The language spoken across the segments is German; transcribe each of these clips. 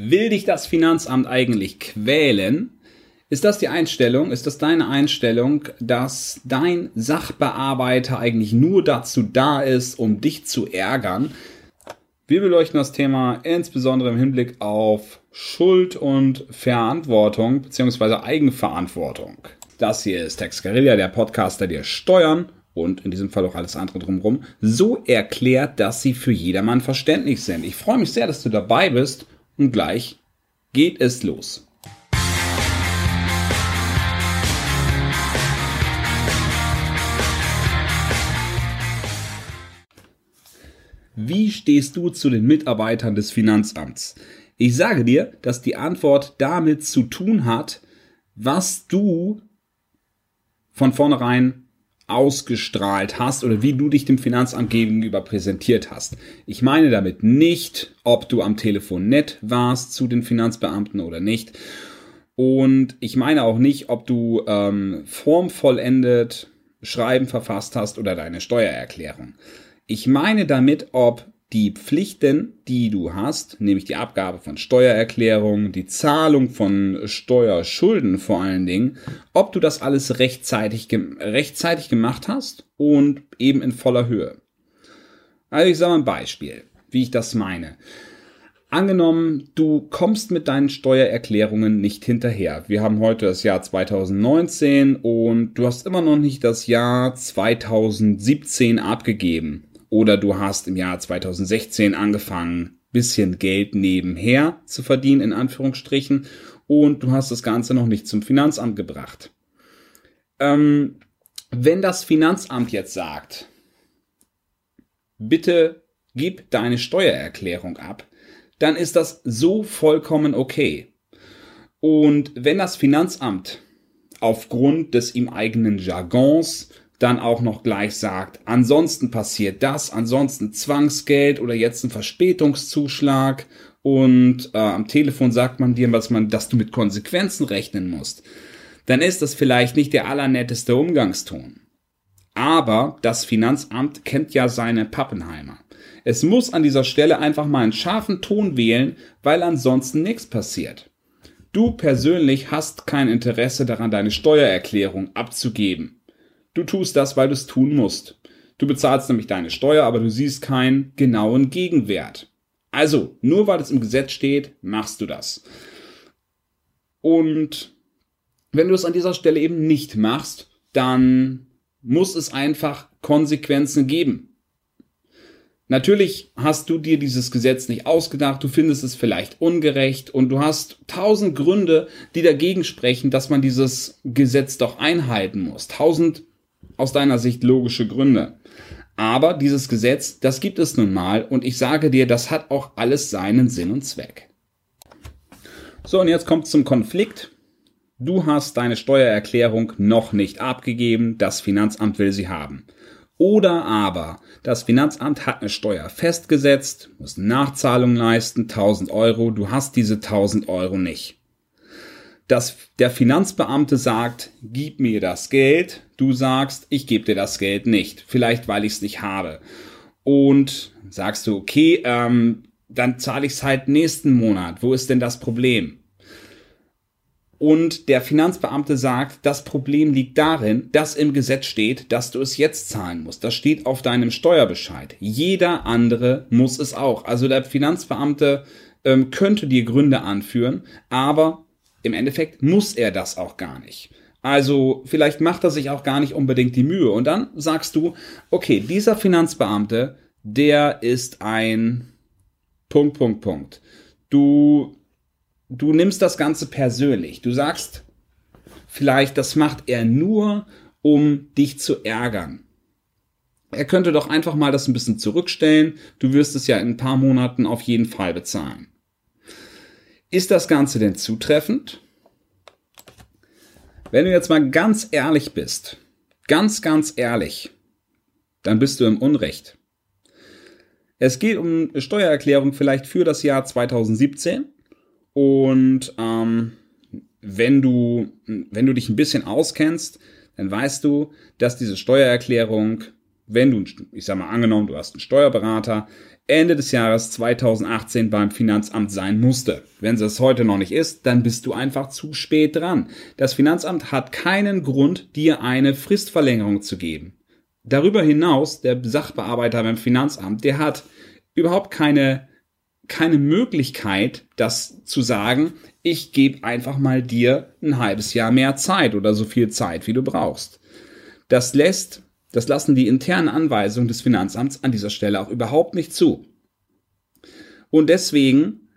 Will dich das Finanzamt eigentlich quälen? Ist das die Einstellung? Ist das deine Einstellung, dass dein Sachbearbeiter eigentlich nur dazu da ist, um dich zu ärgern? Wir beleuchten das Thema insbesondere im Hinblick auf Schuld und Verantwortung bzw. Eigenverantwortung. Das hier ist Tex Guerilla, der Podcast, der Steuern und in diesem Fall auch alles andere drumherum so erklärt, dass sie für jedermann verständlich sind. Ich freue mich sehr, dass du dabei bist und gleich geht es los. Wie stehst du zu den Mitarbeitern des Finanzamts? Ich sage dir, dass die Antwort damit zu tun hat, was du von vornherein ausgestrahlt hast oder wie du dich dem Finanzamt gegenüber präsentiert hast. Ich meine damit nicht, ob du am Telefon nett warst zu den Finanzbeamten oder nicht. Und ich meine auch nicht, ob du ähm, formvollendet Schreiben verfasst hast oder deine Steuererklärung. Ich meine damit, ob die Pflichten, die du hast, nämlich die Abgabe von Steuererklärungen, die Zahlung von Steuerschulden vor allen Dingen, ob du das alles rechtzeitig, rechtzeitig gemacht hast und eben in voller Höhe. Also ich sage mal ein Beispiel, wie ich das meine. Angenommen, du kommst mit deinen Steuererklärungen nicht hinterher. Wir haben heute das Jahr 2019 und du hast immer noch nicht das Jahr 2017 abgegeben oder du hast im Jahr 2016 angefangen, bisschen Geld nebenher zu verdienen, in Anführungsstrichen, und du hast das Ganze noch nicht zum Finanzamt gebracht. Ähm, wenn das Finanzamt jetzt sagt, bitte gib deine Steuererklärung ab, dann ist das so vollkommen okay. Und wenn das Finanzamt aufgrund des ihm eigenen Jargons dann auch noch gleich sagt, ansonsten passiert das, ansonsten Zwangsgeld oder jetzt ein Verspätungszuschlag und äh, am Telefon sagt man dir, was man, dass du mit Konsequenzen rechnen musst, dann ist das vielleicht nicht der allernetteste Umgangston. Aber das Finanzamt kennt ja seine Pappenheimer. Es muss an dieser Stelle einfach mal einen scharfen Ton wählen, weil ansonsten nichts passiert. Du persönlich hast kein Interesse daran, deine Steuererklärung abzugeben. Du tust das, weil du es tun musst. Du bezahlst nämlich deine Steuer, aber du siehst keinen genauen Gegenwert. Also, nur weil es im Gesetz steht, machst du das. Und wenn du es an dieser Stelle eben nicht machst, dann muss es einfach Konsequenzen geben. Natürlich hast du dir dieses Gesetz nicht ausgedacht, du findest es vielleicht ungerecht und du hast tausend Gründe, die dagegen sprechen, dass man dieses Gesetz doch einhalten muss. Tausend aus deiner Sicht logische Gründe. Aber dieses Gesetz, das gibt es nun mal und ich sage dir, das hat auch alles seinen Sinn und Zweck. So, und jetzt kommt zum Konflikt. Du hast deine Steuererklärung noch nicht abgegeben, das Finanzamt will sie haben. Oder aber, das Finanzamt hat eine Steuer festgesetzt, muss Nachzahlung leisten, 1000 Euro, du hast diese 1000 Euro nicht dass der Finanzbeamte sagt, gib mir das Geld, du sagst, ich gebe dir das Geld nicht, vielleicht weil ich es nicht habe. Und sagst du, okay, ähm, dann zahle ich es halt nächsten Monat. Wo ist denn das Problem? Und der Finanzbeamte sagt, das Problem liegt darin, dass im Gesetz steht, dass du es jetzt zahlen musst. Das steht auf deinem Steuerbescheid. Jeder andere muss es auch. Also der Finanzbeamte ähm, könnte dir Gründe anführen, aber im Endeffekt muss er das auch gar nicht. Also vielleicht macht er sich auch gar nicht unbedingt die Mühe. Und dann sagst du, okay, dieser Finanzbeamte, der ist ein Punkt, Punkt, Punkt. Du, du nimmst das Ganze persönlich. Du sagst vielleicht, das macht er nur, um dich zu ärgern. Er könnte doch einfach mal das ein bisschen zurückstellen. Du wirst es ja in ein paar Monaten auf jeden Fall bezahlen. Ist das Ganze denn zutreffend? Wenn du jetzt mal ganz ehrlich bist, ganz, ganz ehrlich, dann bist du im Unrecht. Es geht um eine Steuererklärung vielleicht für das Jahr 2017 und ähm, wenn du wenn du dich ein bisschen auskennst, dann weißt du, dass diese Steuererklärung, wenn du, ich sag mal angenommen, du hast einen Steuerberater, Ende des Jahres 2018 beim Finanzamt sein musste. Wenn es heute noch nicht ist, dann bist du einfach zu spät dran. Das Finanzamt hat keinen Grund, dir eine Fristverlängerung zu geben. Darüber hinaus, der Sachbearbeiter beim Finanzamt, der hat überhaupt keine, keine Möglichkeit, das zu sagen, ich gebe einfach mal dir ein halbes Jahr mehr Zeit oder so viel Zeit, wie du brauchst. Das lässt das lassen die internen Anweisungen des Finanzamts an dieser Stelle auch überhaupt nicht zu. Und deswegen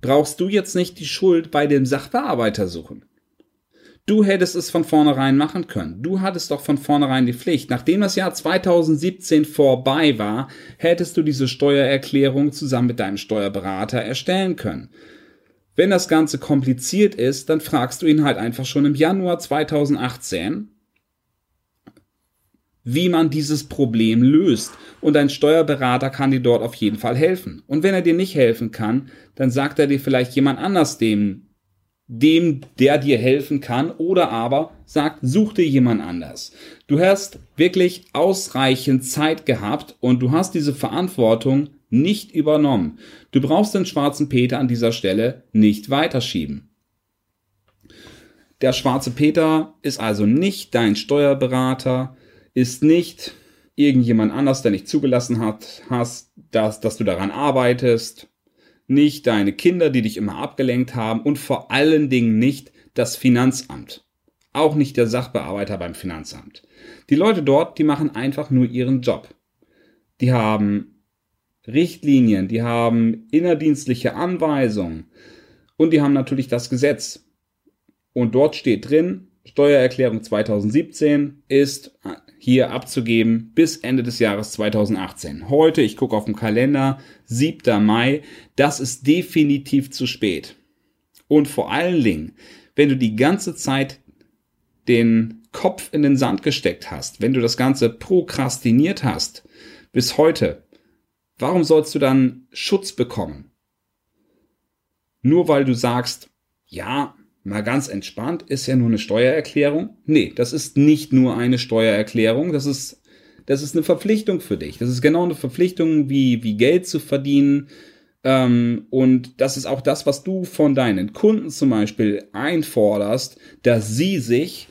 brauchst du jetzt nicht die Schuld bei dem Sachbearbeiter suchen. Du hättest es von vornherein machen können. Du hattest doch von vornherein die Pflicht. Nachdem das Jahr 2017 vorbei war, hättest du diese Steuererklärung zusammen mit deinem Steuerberater erstellen können. Wenn das Ganze kompliziert ist, dann fragst du ihn halt einfach schon im Januar 2018 wie man dieses Problem löst. Und ein Steuerberater kann dir dort auf jeden Fall helfen. Und wenn er dir nicht helfen kann, dann sagt er dir vielleicht jemand anders dem, dem, der dir helfen kann, oder aber sagt, such dir jemand anders. Du hast wirklich ausreichend Zeit gehabt und du hast diese Verantwortung nicht übernommen. Du brauchst den schwarzen Peter an dieser Stelle nicht weiterschieben. Der schwarze Peter ist also nicht dein Steuerberater, ist nicht irgendjemand anders, der nicht zugelassen hat, hast, dass, dass du daran arbeitest, nicht deine Kinder, die dich immer abgelenkt haben und vor allen Dingen nicht das Finanzamt. Auch nicht der Sachbearbeiter beim Finanzamt. Die Leute dort, die machen einfach nur ihren Job. Die haben Richtlinien, die haben innerdienstliche Anweisungen und die haben natürlich das Gesetz. Und dort steht drin, Steuererklärung 2017 ist hier abzugeben bis Ende des Jahres 2018. Heute, ich gucke auf den Kalender, 7. Mai, das ist definitiv zu spät. Und vor allen Dingen, wenn du die ganze Zeit den Kopf in den Sand gesteckt hast, wenn du das Ganze prokrastiniert hast bis heute, warum sollst du dann Schutz bekommen? Nur weil du sagst, ja, mal ganz entspannt, ist ja nur eine Steuererklärung. Nee, das ist nicht nur eine Steuererklärung, das ist, das ist eine Verpflichtung für dich. Das ist genau eine Verpflichtung, wie, wie Geld zu verdienen. Ähm, und das ist auch das, was du von deinen Kunden zum Beispiel einforderst, dass sie sich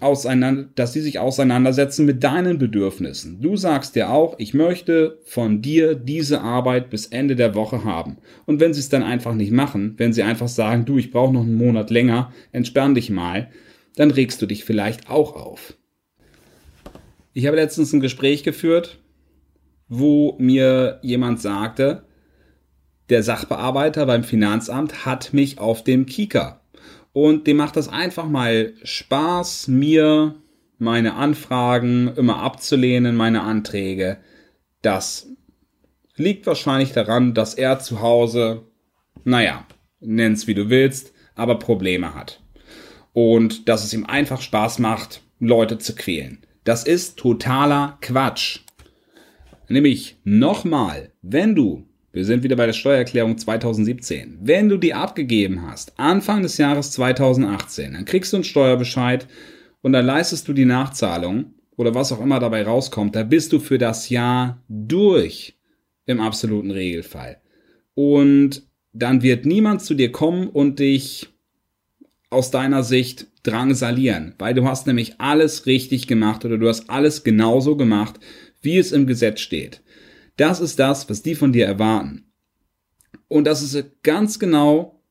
auseinander, dass sie sich auseinandersetzen mit deinen Bedürfnissen. Du sagst dir auch, ich möchte von dir diese Arbeit bis Ende der Woche haben. Und wenn sie es dann einfach nicht machen, wenn sie einfach sagen, du, ich brauche noch einen Monat länger, entspann dich mal, dann regst du dich vielleicht auch auf. Ich habe letztens ein Gespräch geführt, wo mir jemand sagte, der Sachbearbeiter beim Finanzamt hat mich auf dem Kika und dem macht das einfach mal Spaß, mir meine Anfragen immer abzulehnen, meine Anträge. Das liegt wahrscheinlich daran, dass er zu Hause, naja, nenn's wie du willst, aber Probleme hat. Und dass es ihm einfach Spaß macht, Leute zu quälen. Das ist totaler Quatsch. Nämlich nochmal, wenn du wir sind wieder bei der Steuererklärung 2017. Wenn du die abgegeben hast, Anfang des Jahres 2018, dann kriegst du einen Steuerbescheid und dann leistest du die Nachzahlung oder was auch immer dabei rauskommt, da bist du für das Jahr durch im absoluten Regelfall. Und dann wird niemand zu dir kommen und dich aus deiner Sicht drangsalieren, weil du hast nämlich alles richtig gemacht oder du hast alles genauso gemacht, wie es im Gesetz steht. Das ist das, was die von dir erwarten. Und das ist ganz genau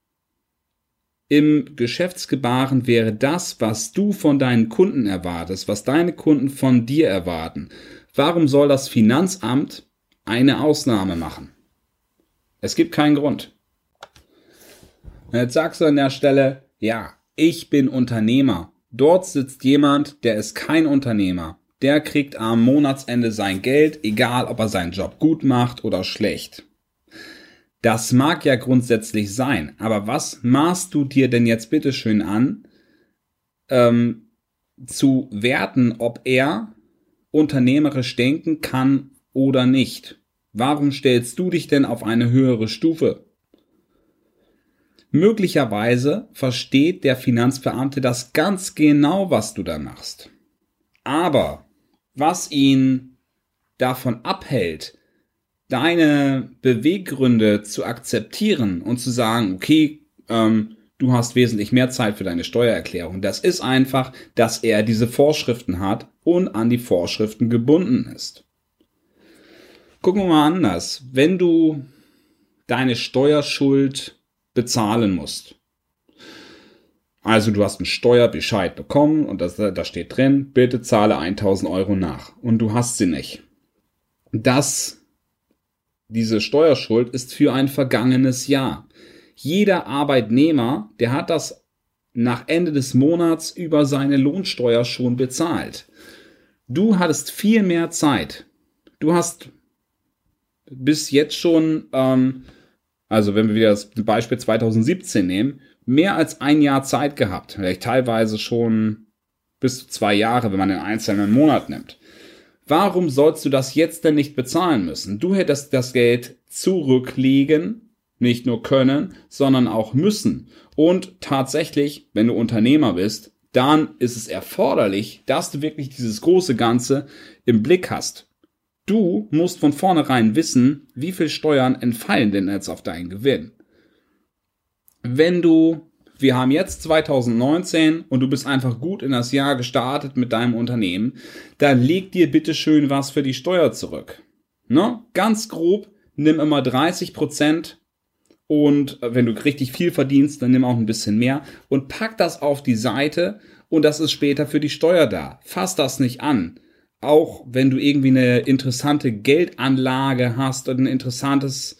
im Geschäftsgebaren wäre das, was du von deinen Kunden erwartest, was deine Kunden von dir erwarten. Warum soll das Finanzamt eine Ausnahme machen? Es gibt keinen Grund. Und jetzt sagst du an der Stelle, ja, ich bin Unternehmer. Dort sitzt jemand, der ist kein Unternehmer der kriegt am Monatsende sein Geld, egal ob er seinen Job gut macht oder schlecht. Das mag ja grundsätzlich sein, aber was maßt du dir denn jetzt bitteschön an, ähm, zu werten, ob er unternehmerisch denken kann oder nicht? Warum stellst du dich denn auf eine höhere Stufe? Möglicherweise versteht der Finanzbeamte das ganz genau, was du da machst. Aber was ihn davon abhält, deine Beweggründe zu akzeptieren und zu sagen, okay, ähm, du hast wesentlich mehr Zeit für deine Steuererklärung. Das ist einfach, dass er diese Vorschriften hat und an die Vorschriften gebunden ist. Gucken wir mal anders. Wenn du deine Steuerschuld bezahlen musst, also du hast einen Steuerbescheid bekommen und das, da steht drin, bitte zahle 1000 Euro nach und du hast sie nicht. Das, diese Steuerschuld ist für ein vergangenes Jahr. Jeder Arbeitnehmer, der hat das nach Ende des Monats über seine Lohnsteuer schon bezahlt. Du hattest viel mehr Zeit. Du hast bis jetzt schon, ähm, also wenn wir wieder das Beispiel 2017 nehmen, mehr als ein Jahr Zeit gehabt, vielleicht teilweise schon bis zu zwei Jahre, wenn man den einzelnen Monat nimmt. Warum sollst du das jetzt denn nicht bezahlen müssen? Du hättest das Geld zurücklegen, nicht nur können, sondern auch müssen. Und tatsächlich, wenn du Unternehmer bist, dann ist es erforderlich, dass du wirklich dieses große Ganze im Blick hast. Du musst von vornherein wissen, wie viel Steuern entfallen denn jetzt auf deinen Gewinn wenn du, wir haben jetzt 2019 und du bist einfach gut in das Jahr gestartet mit deinem Unternehmen, dann leg dir bitte schön was für die Steuer zurück. Ne? Ganz grob, nimm immer 30 Prozent und wenn du richtig viel verdienst, dann nimm auch ein bisschen mehr und pack das auf die Seite und das ist später für die Steuer da. Fass das nicht an. Auch wenn du irgendwie eine interessante Geldanlage hast und ein interessantes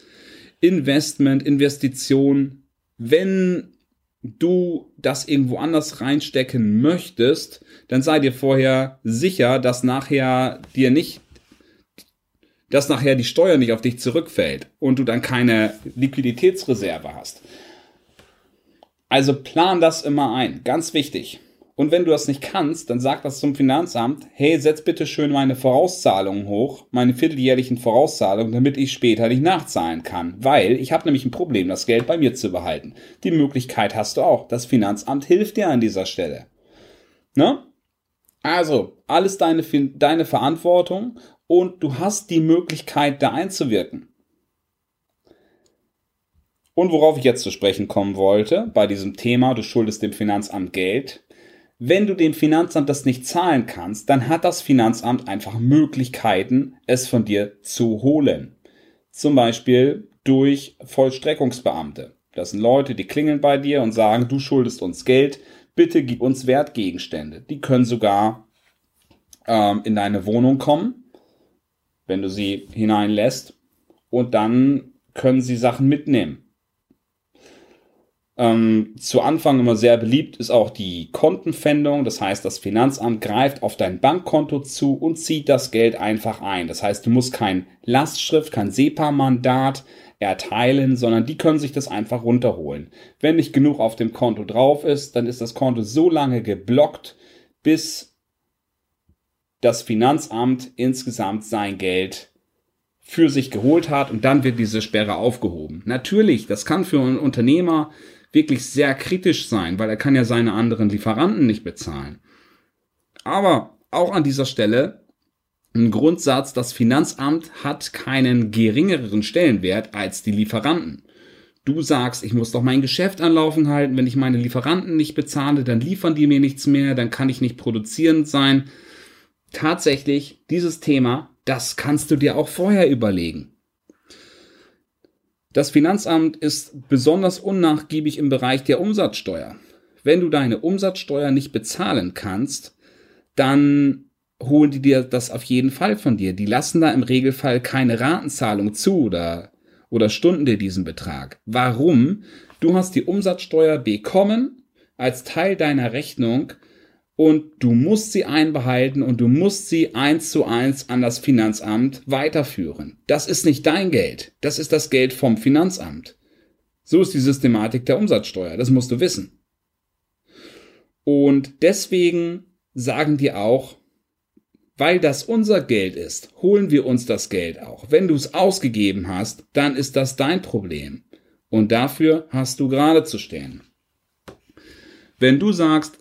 Investment, Investition, wenn du das irgendwo anders reinstecken möchtest, dann sei dir vorher sicher, dass nachher dir nicht, dass nachher die Steuer nicht auf dich zurückfällt und du dann keine Liquiditätsreserve hast. Also plan das immer ein, ganz wichtig. Und wenn du das nicht kannst, dann sag das zum Finanzamt, hey, setz bitte schön meine Vorauszahlungen hoch, meine vierteljährlichen Vorauszahlungen, damit ich später nicht nachzahlen kann. Weil ich habe nämlich ein Problem, das Geld bei mir zu behalten. Die Möglichkeit hast du auch. Das Finanzamt hilft dir an dieser Stelle. Ne? Also, alles deine, deine Verantwortung und du hast die Möglichkeit, da einzuwirken. Und worauf ich jetzt zu sprechen kommen wollte, bei diesem Thema, du schuldest dem Finanzamt Geld, wenn du dem Finanzamt das nicht zahlen kannst, dann hat das Finanzamt einfach Möglichkeiten, es von dir zu holen. Zum Beispiel durch Vollstreckungsbeamte. Das sind Leute, die klingeln bei dir und sagen, du schuldest uns Geld, bitte gib uns Wertgegenstände. Die können sogar ähm, in deine Wohnung kommen, wenn du sie hineinlässt, und dann können sie Sachen mitnehmen. Ähm, zu Anfang immer sehr beliebt ist auch die Kontenpfändung. Das heißt, das Finanzamt greift auf dein Bankkonto zu und zieht das Geld einfach ein. Das heißt, du musst kein Lastschrift, kein SEPA-Mandat erteilen, sondern die können sich das einfach runterholen. Wenn nicht genug auf dem Konto drauf ist, dann ist das Konto so lange geblockt, bis das Finanzamt insgesamt sein Geld für sich geholt hat und dann wird diese Sperre aufgehoben. Natürlich, das kann für einen Unternehmer wirklich sehr kritisch sein, weil er kann ja seine anderen Lieferanten nicht bezahlen. Aber auch an dieser Stelle ein Grundsatz, das Finanzamt hat keinen geringeren Stellenwert als die Lieferanten. Du sagst, ich muss doch mein Geschäft anlaufen halten, wenn ich meine Lieferanten nicht bezahle, dann liefern die mir nichts mehr, dann kann ich nicht produzierend sein. Tatsächlich, dieses Thema, das kannst du dir auch vorher überlegen. Das Finanzamt ist besonders unnachgiebig im Bereich der Umsatzsteuer. Wenn du deine Umsatzsteuer nicht bezahlen kannst, dann holen die dir das auf jeden Fall von dir. Die lassen da im Regelfall keine Ratenzahlung zu oder, oder stunden dir diesen Betrag. Warum? Du hast die Umsatzsteuer bekommen als Teil deiner Rechnung und du musst sie einbehalten und du musst sie eins zu eins an das Finanzamt weiterführen. Das ist nicht dein Geld, das ist das Geld vom Finanzamt. So ist die Systematik der Umsatzsteuer, das musst du wissen. Und deswegen sagen die auch, weil das unser Geld ist, holen wir uns das Geld auch. Wenn du es ausgegeben hast, dann ist das dein Problem. Und dafür hast du gerade zu stehen. Wenn du sagst,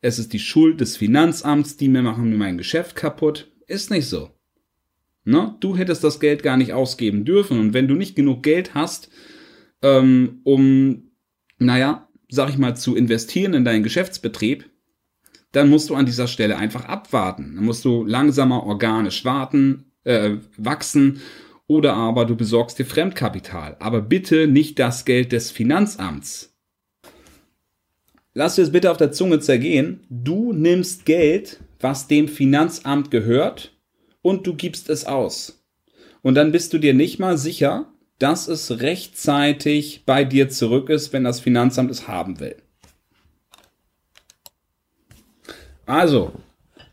es ist die Schuld des Finanzamts, die mir machen mir mein Geschäft kaputt. Ist nicht so. Ne? Du hättest das Geld gar nicht ausgeben dürfen. Und wenn du nicht genug Geld hast, ähm, um, naja, sag ich mal, zu investieren in deinen Geschäftsbetrieb, dann musst du an dieser Stelle einfach abwarten. Dann musst du langsamer organisch warten, äh, wachsen oder aber du besorgst dir Fremdkapital. Aber bitte nicht das Geld des Finanzamts. Lass dir es bitte auf der Zunge zergehen. Du nimmst Geld, was dem Finanzamt gehört, und du gibst es aus. Und dann bist du dir nicht mal sicher, dass es rechtzeitig bei dir zurück ist, wenn das Finanzamt es haben will. Also,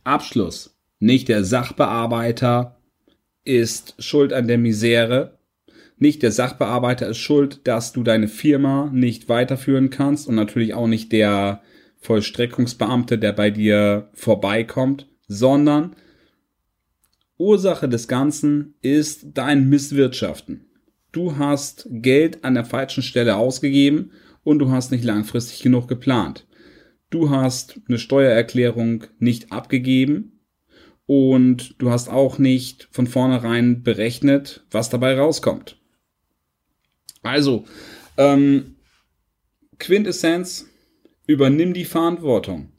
Abschluss. Nicht der Sachbearbeiter ist schuld an der Misere. Nicht der Sachbearbeiter ist schuld, dass du deine Firma nicht weiterführen kannst und natürlich auch nicht der Vollstreckungsbeamte, der bei dir vorbeikommt, sondern Ursache des Ganzen ist dein Misswirtschaften. Du hast Geld an der falschen Stelle ausgegeben und du hast nicht langfristig genug geplant. Du hast eine Steuererklärung nicht abgegeben und du hast auch nicht von vornherein berechnet, was dabei rauskommt. Also, ähm, Quintessenz, übernimm die Verantwortung.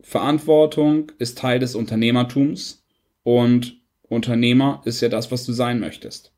Verantwortung ist Teil des Unternehmertums und Unternehmer ist ja das, was du sein möchtest.